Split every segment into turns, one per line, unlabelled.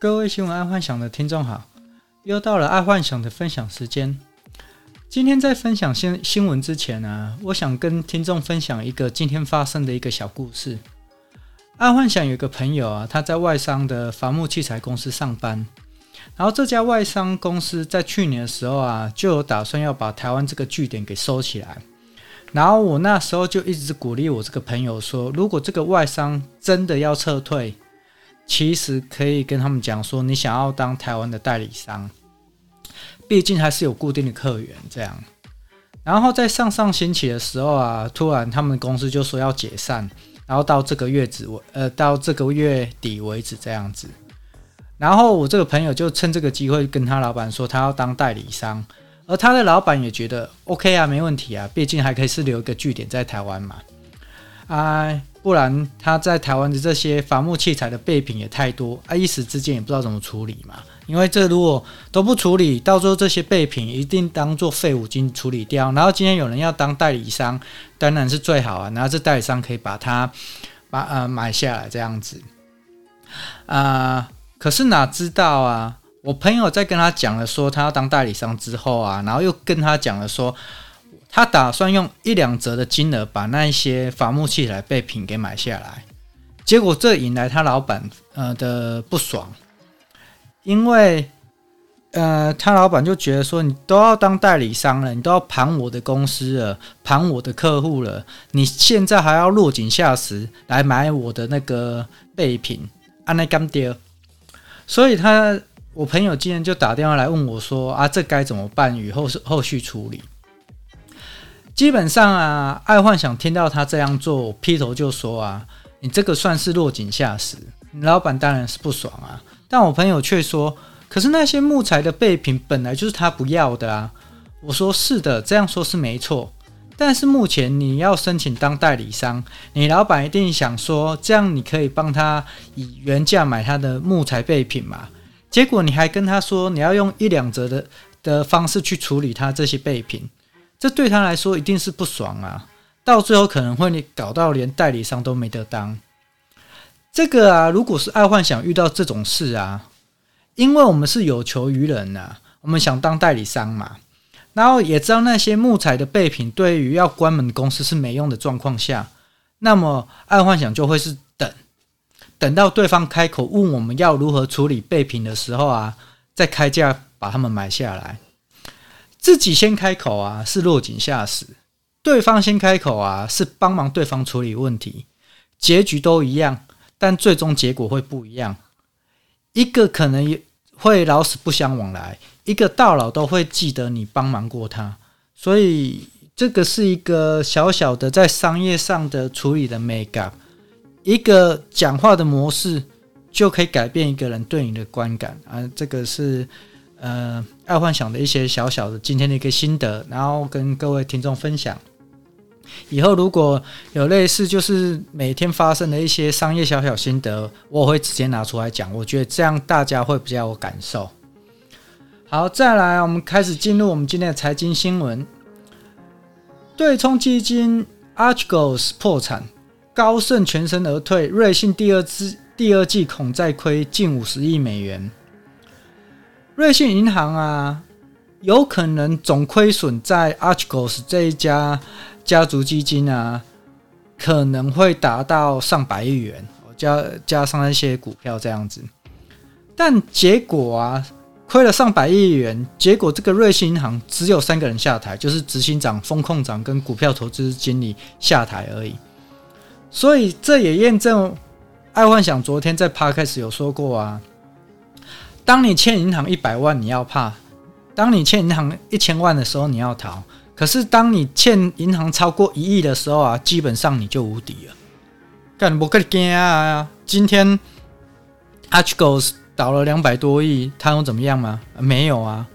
各位新闻爱幻想的听众好，又到了爱幻想的分享时间。今天在分享新新闻之前呢、我想跟听众分享一个今天发生的一个小故事。爱幻想有个朋友啊，他在外商的伐木器材公司上班，然后这家外商公司在去年的时候啊，就有打算要把台湾这个据点给收起来。然后我那时候就一直鼓励我这个朋友说，如果这个外商真的要撤退，其实可以跟他们讲说，你想要当台湾的代理商，毕竟还是有固定的客源这样。然后在上上星期的时候啊，突然他们公司就说要解散，然后到这个月止呃到这个月底为止这样子。然后我这个朋友就趁这个机会跟他老板说，他要当代理商，而他的老板也觉得 OK 啊，没问题啊，毕竟还可以是留一个据点在台湾嘛。哎。不然他在台湾的这些伐木器材的备品也太多啊，一时之间也不知道怎么处理嘛。因为这如果都不处理，到时候这些备品一定当做废五金处理掉。然后今天有人要当代理商，当然是最好啊。然后这代理商可以把它把呃买下来这样子啊、可是哪知道啊，我朋友在跟他讲了说他要当代理商之后啊，然后又跟他讲了说。他打算用一两折的金额把那一些伐木器材备品给买下来，结果这引来他老板呃的不爽，因为呃他老板就觉得说，你都要当代理商了，你都要盘我的公司了，盘我的客户了，你现在还要落井下石来买我的那个备品，按那干爹，所以他我朋友今天就打电话来问我说啊，这该怎么办？与后是后续处理。基本上啊，爱幻想听到他这样做，劈头就说啊，你这个算是落井下石。老板当然是不爽啊，但我朋友却说，可是那些木材的备品本来就是他不要的啊。我说是的，这样说是没错。但是目前你要申请当代理商，你老板一定想说，这样你可以帮他以原价买他的木材备品嘛？结果你还跟他说，你要用一两折的的方式去处理他这些备品。这对他来说一定是不爽啊！到最后可能会你搞到连代理商都没得当。这个啊，如果是爱幻想遇到这种事啊，因为我们是有求于人呐，我们想当代理商嘛，然后也知道那些木材的备品对于要关门公司是没用的状况下，那么爱幻想就会是等，等到对方开口问我们要如何处理备品的时候啊，再开价把他们买下来。自己先开口啊，是落井下石；对方先开口啊，是帮忙对方处理问题。结局都一样，但最终结果会不一样。一个可能会老死不相往来，一个到老都会记得你帮忙过他。所以，这个是一个小小的在商业上的处理的美感。一个讲话的模式就可以改变一个人对你的观感啊！这个是。呃，爱幻想的一些小小的今天的一个心得，然后跟各位听众分享。以后如果有类似就是每天发生的一些商业小小心得，我会直接拿出来讲。我觉得这样大家会比较有感受。好，再来，我们开始进入我们今天的财经新闻。对冲基金 Archegos 破产，高盛全身而退，瑞信第二支第二季恐再亏近五十亿美元。瑞信银行啊，有可能总亏损在 Archegos 这一家家族基金啊，可能会达到上百亿元，加加上一些股票这样子。但结果啊，亏了上百亿元，结果这个瑞信银行只有三个人下台，就是执行长、风控长跟股票投资经理下台而已。所以这也验证爱幻想昨天在 Podcast 有说过啊。当你欠银行一百万，你要怕；当你欠银行一千万的时候，你要逃。可是当你欠银行超过一亿的时候啊，基本上你就无敌了。干我跟你讲啊，今天 Archegos 倒了两百多亿，他能怎么样吗？没有啊，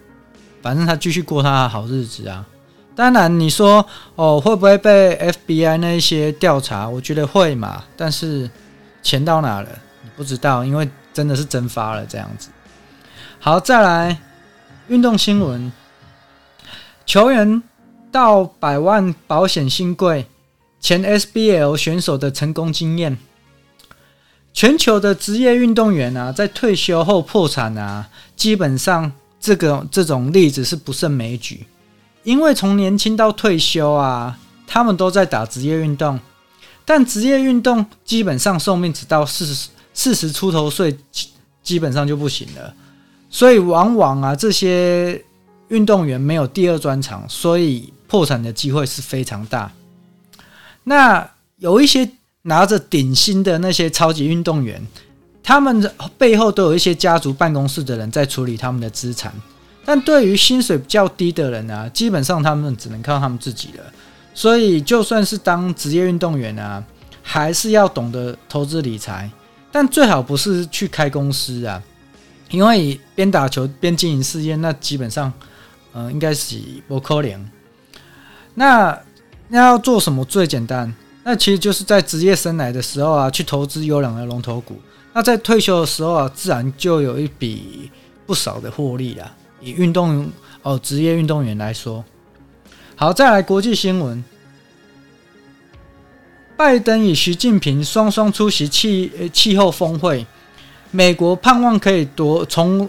反正他继续过他的好日子啊。当然你说哦，会不会被 FBI 那一些调查？我觉得会嘛。但是钱到哪了？你不知道，因为真的是蒸发了这样子。好，再来运动新闻。球员到百万保险新贵，前 SBL 选手的成功经验。全球的职业运动员啊，在退休后破产啊，基本上这个这种例子是不胜枚举。因为从年轻到退休啊，他们都在打职业运动，但职业运动基本上寿命只到四十四十出头岁，基本上就不行了。所以往往啊，这些运动员没有第二专长，所以破产的机会是非常大。那有一些。拿着顶薪的那些超级运动员，他们背后都有一些家族办公室的人在处理他们的资产。但对于薪水比较低的人啊，基本上他们只能靠他们自己了。所以，就算是当职业运动员啊，还是要懂得投资理财。但最好不是去开公司啊，因为边打球边经营事业，那基本上，嗯、呃，应该是不可能。那那要做什么最简单？那其实就是在职业生涯的时候啊，去投资优良的龙头股。那在退休的时候啊，自然就有一笔不少的获利了。以运动哦，职业运动员来说，好，再来国际新闻。拜登与习近平双双出席气气候峰会，美国盼望可以夺从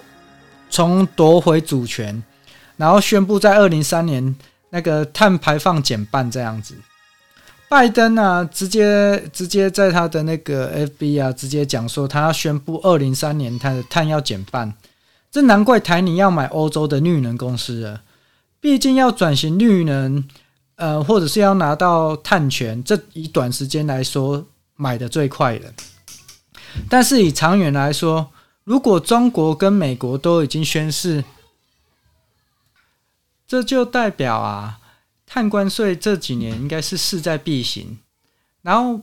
从夺回主权，然后宣布在二零三年那个碳排放减半这样子。拜登啊，直接直接在他的那个 FB 啊，直接讲说他要宣布二零三年他的碳要减半。这难怪台你要买欧洲的绿能公司了，毕竟要转型绿能，呃，或者是要拿到碳权，这以短时间来说买的最快的。但是以长远来说，如果中国跟美国都已经宣誓，这就代表啊。碳关税这几年应该是势在必行，然后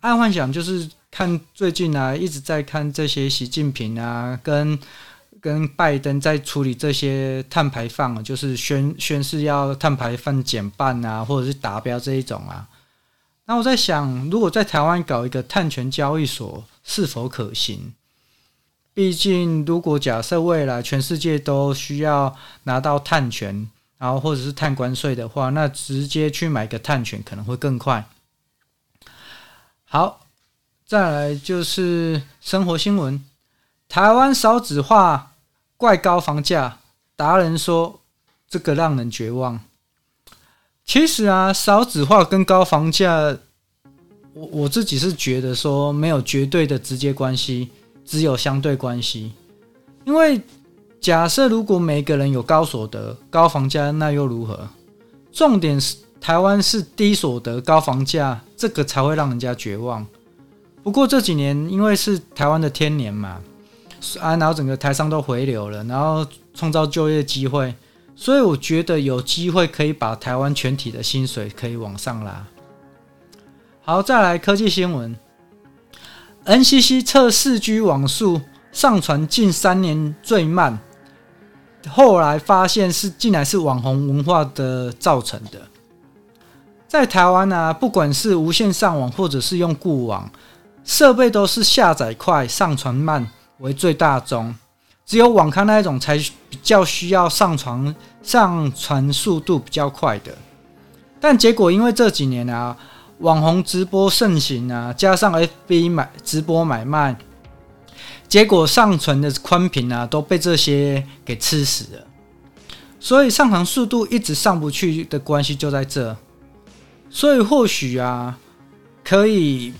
爱幻想就是看最近啊，一直在看这些习近平啊跟跟拜登在处理这些碳排放，就是宣宣誓要碳排放减半啊，或者是达标这一种啊。那我在想，如果在台湾搞一个碳权交易所是否可行？毕竟，如果假设未来全世界都需要拿到碳权。然后或者是碳关税的话，那直接去买个碳权可能会更快。好，再来就是生活新闻：台湾少子化怪高房价，达人说这个让人绝望。其实啊，少子化跟高房价，我我自己是觉得说没有绝对的直接关系，只有相对关系，因为。假设如果每个人有高所得、高房价，那又如何？重点是台湾是低所得、高房价，这个才会让人家绝望。不过这几年因为是台湾的天年嘛，啊，然后整个台商都回流了，然后创造就业机会，所以我觉得有机会可以把台湾全体的薪水可以往上拉。好，再来科技新闻，NCC 测四 G 网速上传近三年最慢。后来发现是竟然是网红文化的造成的。在台湾呢、不管是无线上网或者是用固网，设备都是下载快、上传慢为最大宗。只有网咖那一种才比较需要上传上传速度比较快的。但结果因为这几年啊，网红直播盛行啊，加上 FB 买直播买卖。结果上传的宽频啊都被这些给吃死了，所以上传速度一直上不去的关系就在这。所以或许啊，可以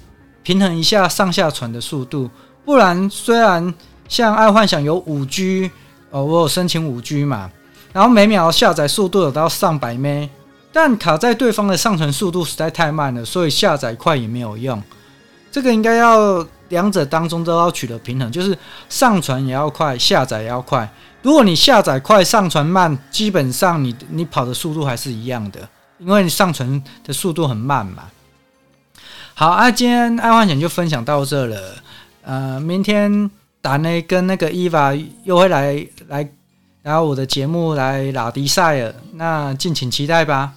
平衡一下上下传的速度。不然虽然像爱幻想有五 G 哦，我有申请五 G 嘛，然后每秒下载速度有到上百 M，但卡在对方的上传速度实在太慢了，所以下载快也没有用。这个应该要。两者当中都要取得平衡，就是上传也要快，下载也要快。如果你下载快，上传慢，基本上你你跑的速度还是一样的，因为你上传的速度很慢嘛。好啊，今天爱幻想就分享到这了。呃，明天达内跟那个伊娃又会来来，来我的节目来拉迪赛尔，那敬请期待吧。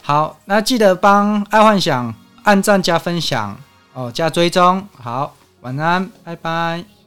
好，那记得帮爱幻想按赞加分享哦，加追踪好。晚安，拜拜。